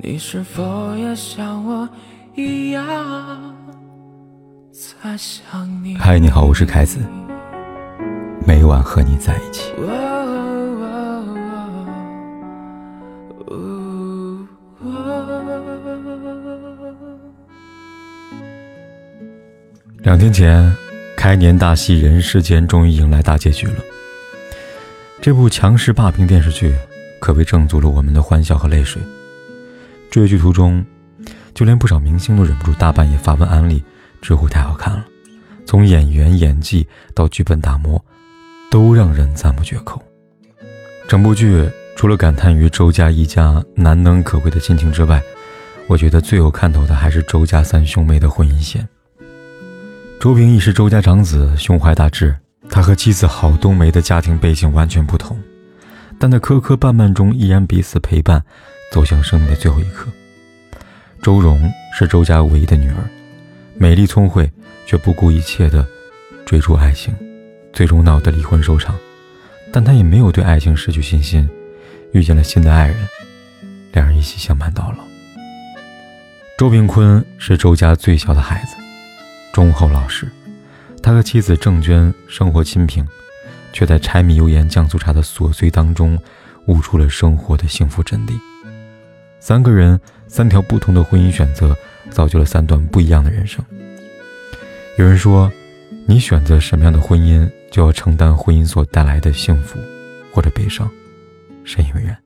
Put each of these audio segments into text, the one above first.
你是否也像我一样在想你？嗨，你好，我是凯子，每晚和你在一起。两天前，开年大戏《人世间》终于迎来大结局了。这部强势霸屏电视剧，可谓挣足了我们的欢笑和泪水。追剧途中，就连不少明星都忍不住大半夜发文安利，知乎太好看了。从演员演技到剧本打磨，都让人赞不绝口。整部剧除了感叹于周家一家难能可贵的亲情之外，我觉得最有看头的还是周家三兄妹的婚姻线。周平义是周家长子，胸怀大志。他和妻子郝冬梅的家庭背景完全不同，但在磕磕绊绊中依然彼此陪伴。走向生命的最后一刻。周蓉是周家唯一的女儿，美丽聪慧，却不顾一切的追逐爱情，最终闹得离婚收场。但她也没有对爱情失去信心，遇见了新的爱人，两人一起相伴到老。周炳坤是周家最小的孩子，忠厚老实。他和妻子郑娟生活清贫，却在柴米油盐酱醋茶的琐碎当中，悟出了生活的幸福真谛。三个人，三条不同的婚姻选择，造就了三段不一样的人生。有人说，你选择什么样的婚姻，就要承担婚姻所带来的幸福或者悲伤。深以为然。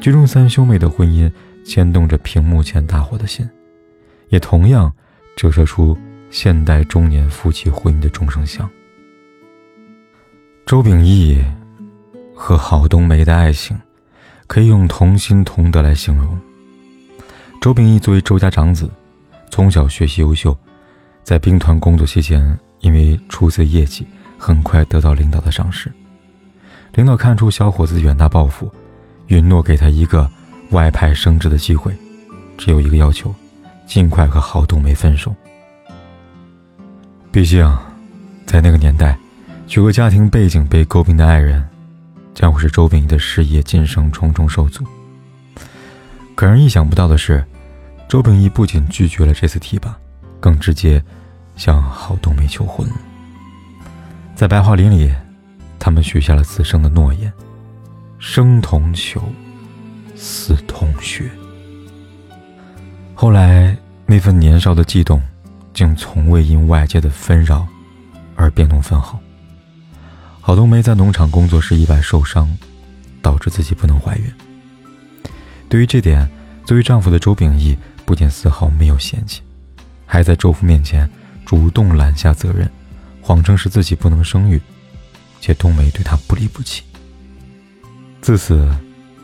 剧中三兄妹的婚姻牵动着屏幕前大伙的心，也同样折射出现代中年夫妻婚姻的众生相。周秉义和郝冬梅的爱情。可以用同心同德来形容。周秉义作为周家长子，从小学习优秀，在兵团工作期间，因为出色业绩，很快得到领导的赏识。领导看出小伙子远大抱负，允诺给他一个外派升职的机会，只有一个要求：尽快和郝冬梅分手。毕竟，在那个年代，有个家庭背景被诟病的爱人。将会使周秉义的事业晋升重重受阻。可让人意想不到的是，周秉义不仅拒绝了这次提拔，更直接向郝冬梅求婚。在白桦林里，他们许下了此生的诺言：生同求，死同穴。后来，那份年少的悸动，竟从未因外界的纷扰而变动分毫。郝冬梅在农场工作时意外受伤，导致自己不能怀孕。对于这点，作为丈夫的周秉义不仅丝毫没有嫌弃，还在周父面前主动揽下责任，谎称是自己不能生育，且冬梅对他不离不弃。自此，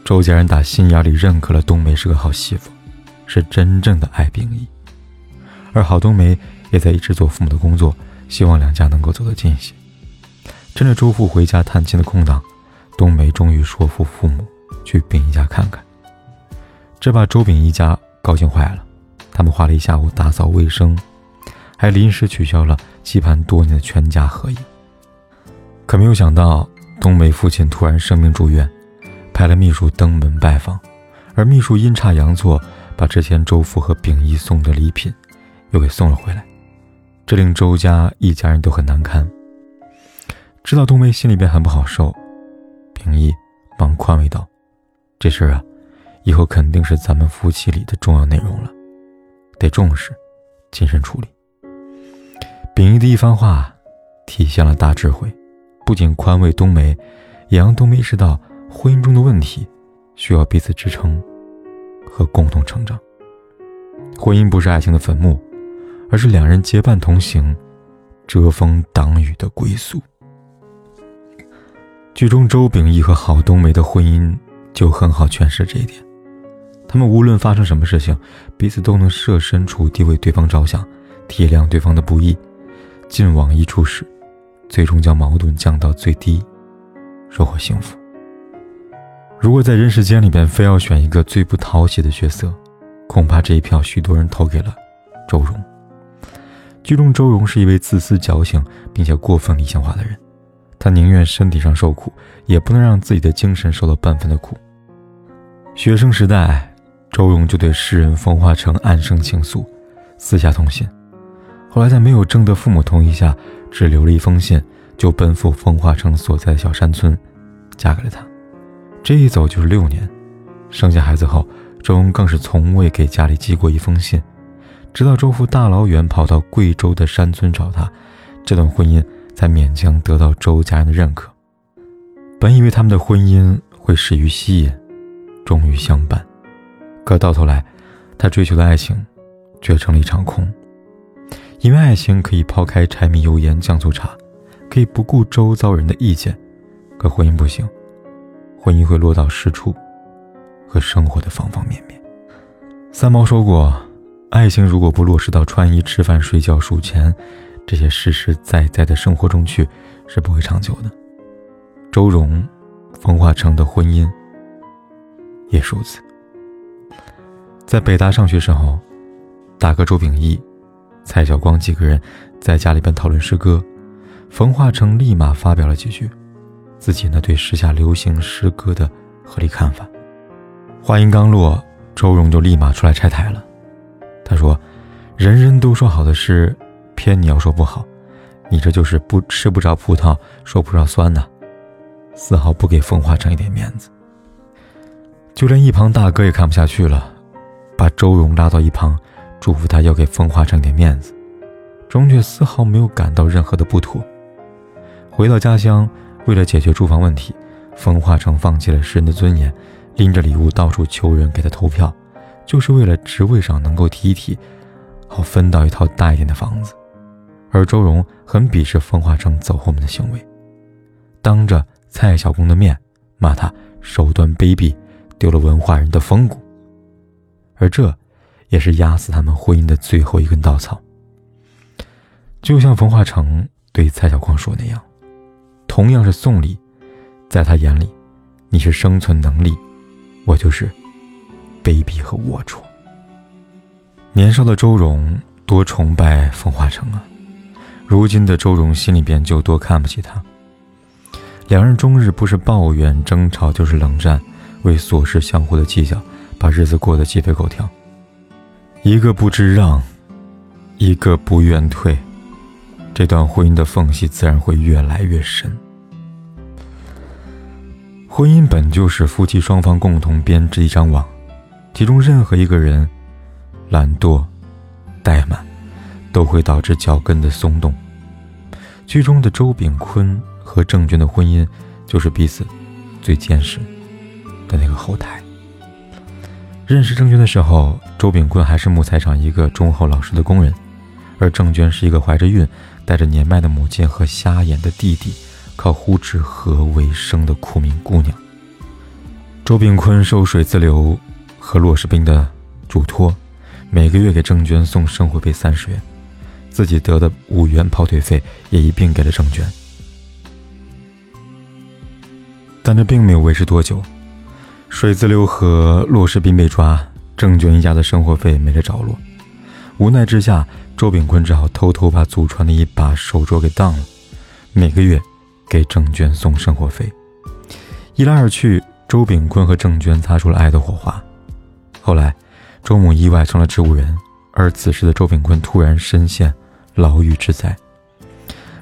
周家人打心眼里认可了冬梅是个好媳妇，是真正的爱秉义。而郝冬梅也在一直做父母的工作，希望两家能够走得近些。趁着周父回家探亲的空档，冬梅终于说服父母去丙一家看看。这把周秉一家高兴坏了，他们花了一下午打扫卫生，还临时取消了期盼多年的全家合影。可没有想到，冬梅父亲突然生病住院，派了秘书登门拜访，而秘书阴差阳错把之前周父和秉义送的礼品又给送了回来，这令周家一家人都很难堪。知道冬梅心里边很不好受，秉义忙宽慰道：“这事儿啊，以后肯定是咱们夫妻里的重要内容了，得重视，谨慎处理。”秉义的一番话，体现了大智慧，不仅宽慰冬梅，也让冬梅意识到婚姻中的问题需要彼此支撑和共同成长。婚姻不是爱情的坟墓，而是两人结伴同行、遮风挡雨的归宿。剧中周秉义和郝冬梅的婚姻就很好诠释这一点，他们无论发生什么事情，彼此都能设身处地为对方着想，体谅对方的不易，尽往一处使，最终将矛盾降到最低，收获幸福。如果在人世间里边非要选一个最不讨喜的角色，恐怕这一票许多人投给了周蓉。剧中周蓉是一位自私矫情并且过分理想化的人。他宁愿身体上受苦，也不能让自己的精神受到半分的苦。学生时代，周荣就对诗人冯化成暗生情愫，私下通信。后来在没有征得父母同意下，只留了一封信，就奔赴风化成所在的小山村，嫁给了他。这一走就是六年。生下孩子后，周荣更是从未给家里寄过一封信，直到周父大老远跑到贵州的山村找他，这段婚姻才勉强得到周家人的认可。本以为他们的婚姻会始于吸引，终于相伴，可到头来，他追求的爱情，却成了一场空。因为爱情可以抛开柴米油盐酱醋茶，可以不顾周遭人的意见，可婚姻不行，婚姻会落到实处。和生活的方方面面。三毛说过：“爱情如果不落实到穿衣、吃饭、睡觉、数钱这些实实在在的生活中去，是不会长久的。”周荣、冯化成的婚姻也如此。在北大上学时候，大哥周秉义、蔡晓光几个人在家里边讨论诗歌，冯化成立马发表了几句自己呢对时下流行诗歌的合理看法。话音刚落，周荣就立马出来拆台了。他说：“人人都说好的诗，偏你要说不好，你这就是不吃不着葡萄说不着酸呐，丝毫不给风化成一点面子。”就连一旁大哥也看不下去了，把周荣拉到一旁，嘱咐他要给风化成点面子。钟却丝毫没有感到任何的不妥。回到家乡，为了解决住房问题，风化成放弃了诗人的尊严。拎着礼物到处求人给他投票，就是为了职位上能够提一提，好分到一套大一点的房子。而周荣很鄙视冯化成走后门的行为，当着蔡小公的面骂他手段卑鄙，丢了文化人的风骨。而这，也是压死他们婚姻的最后一根稻草。就像冯化成对蔡小光说那样，同样是送礼，在他眼里，你是生存能力。我就是卑鄙和龌龊。年少的周荣多崇拜冯化成啊，如今的周荣心里边就多看不起他。两人终日不是抱怨争吵，就是冷战，为琐事相互的计较，把日子过得鸡飞狗跳。一个不知让，一个不愿退，这段婚姻的缝隙自然会越来越深。婚姻本就是夫妻双方共同编织一张网，其中任何一个人懒惰、怠慢，都会导致脚跟的松动。剧中的周炳坤和郑娟的婚姻，就是彼此最坚实的那个后台。认识郑娟的时候，周炳坤还是木材厂一个忠厚老实的工人，而郑娟是一个怀着孕、带着年迈的母亲和瞎眼的弟弟。靠呼纸盒为生的苦命姑娘。周炳坤受水自流和骆士兵的嘱托，每个月给郑娟送生活费三十元，自己得的五元跑腿费也一并给了郑娟。但这并没有维持多久，水自流和骆士兵被抓，郑娟一家的生活费没了着落。无奈之下，周炳坤只好偷偷把祖传的一把手镯给当了，每个月。给郑娟送生活费，一来二去，周炳坤和郑娟擦出了爱的火花。后来，周母意外成了植物人，而此时的周炳坤突然深陷牢狱之灾。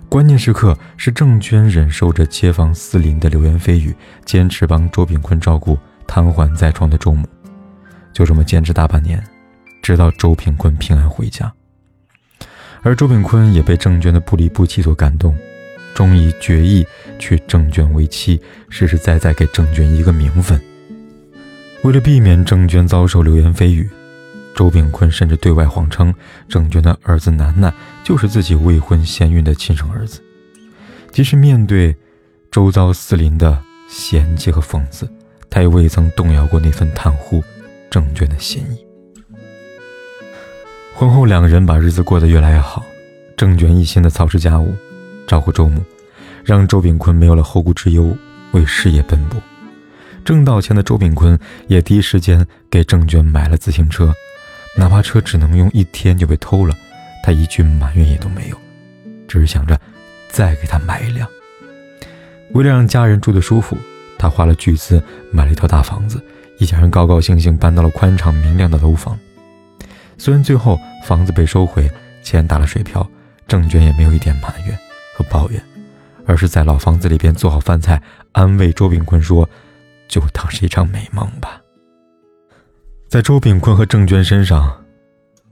关键时刻是郑娟忍受着街坊四邻的流言蜚语，坚持帮周炳坤照顾瘫痪在床的周母。就这么坚持大半年，直到周炳坤平安回家。而周炳坤也被郑娟的不离不弃所感动。终于决意娶郑娟为妻，实实在在给郑娟一个名分。为了避免郑娟遭受流言蜚语，周炳坤甚至对外谎称郑娟的儿子楠楠就是自己未婚先孕的亲生儿子。即使面对周遭四邻的嫌弃和讽刺，他也未曾动摇过那份袒护郑娟的心意。婚后，两个人把日子过得越来越好，郑娟一心的操持家务。照顾周母，让周炳坤没有了后顾之忧，为事业奔波。挣到钱的周炳坤也第一时间给郑娟买了自行车，哪怕车只能用一天就被偷了，他一句埋怨也都没有，只是想着再给他买一辆。为了让家人住得舒服，他花了巨资买了一套大房子，一家人高高兴兴搬到了宽敞明亮的楼房。虽然最后房子被收回，钱打了水漂，郑娟也没有一点埋怨和抱怨，而是在老房子里边做好饭菜，安慰周炳坤说：“就当是一场美梦吧。”在周炳坤和郑娟身上，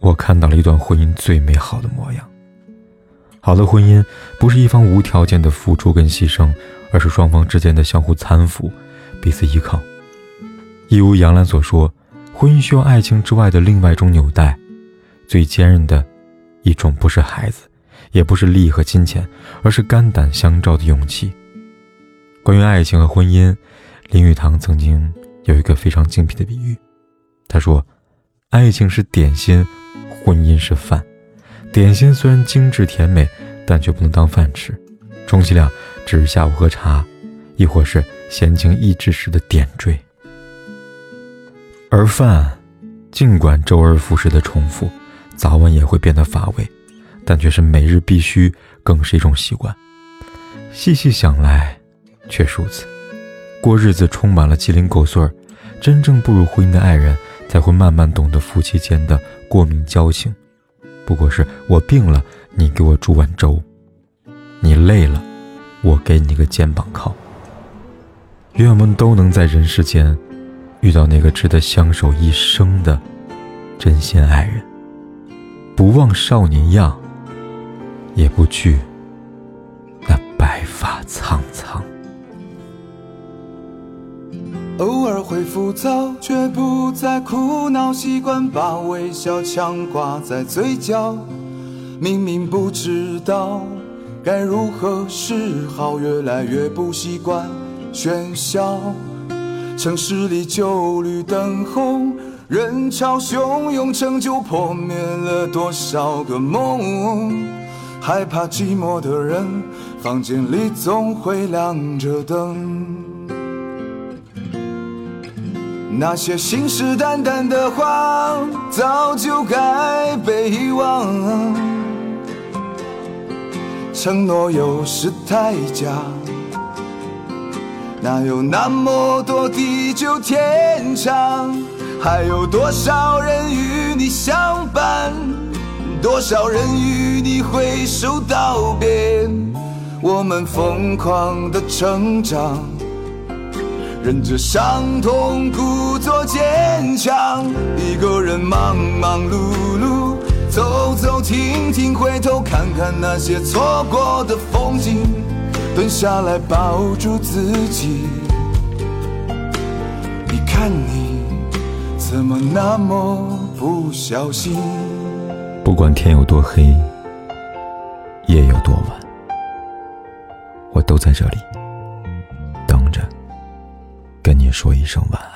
我看到了一段婚姻最美好的模样。好的婚姻不是一方无条件的付出跟牺牲，而是双方之间的相互搀扶，彼此依靠。一如杨澜所说，婚姻需要爱情之外的另外一种纽带，最坚韧的一种不是孩子，也不是利益和金钱，而是肝胆相照的勇气。关于爱情和婚姻，林语堂曾经有一个非常精辟的比喻，他说：“爱情是点心，婚姻是饭。”点心虽然精致甜美，但却不能当饭吃，充其量只是下午喝茶，亦或是闲情逸致时的点缀。而饭，尽管周而复始的重复，早晚也会变得乏味，但却是每日必须，更是一种习惯。细细想来，却如此。过日子充满了鸡零狗碎儿，真正步入婚姻的爱人，才会慢慢懂得夫妻间的过命交情。不过是我病了，你给我煮碗粥；你累了，我给你个肩膀靠。愿我们都能在人世间遇到那个值得相守一生的真心爱人，不忘少年样，也不惧那白发苍苍。偶尔会浮躁，却不再苦恼，习惯把微笑强挂在嘴角。明明不知道该如何是好，越来越不习惯喧嚣。城市里旧绿灯红，人潮汹涌，成就破灭了多少个梦。害怕寂寞的人，房间里总会亮着灯。那些信誓旦旦的话，早就该被遗忘。承诺有时太假，哪有那么多地久天长？还有多少人与你相伴？多少人与你挥手道别？我们疯狂的成长。忍着伤痛，故作坚强。一个人忙忙碌碌，走走停停，回头看看那些错过的风景，蹲下来抱住自己。你看你怎么那么不小心？不管天有多黑，夜有多晚，我都在这里。跟你说一声晚安。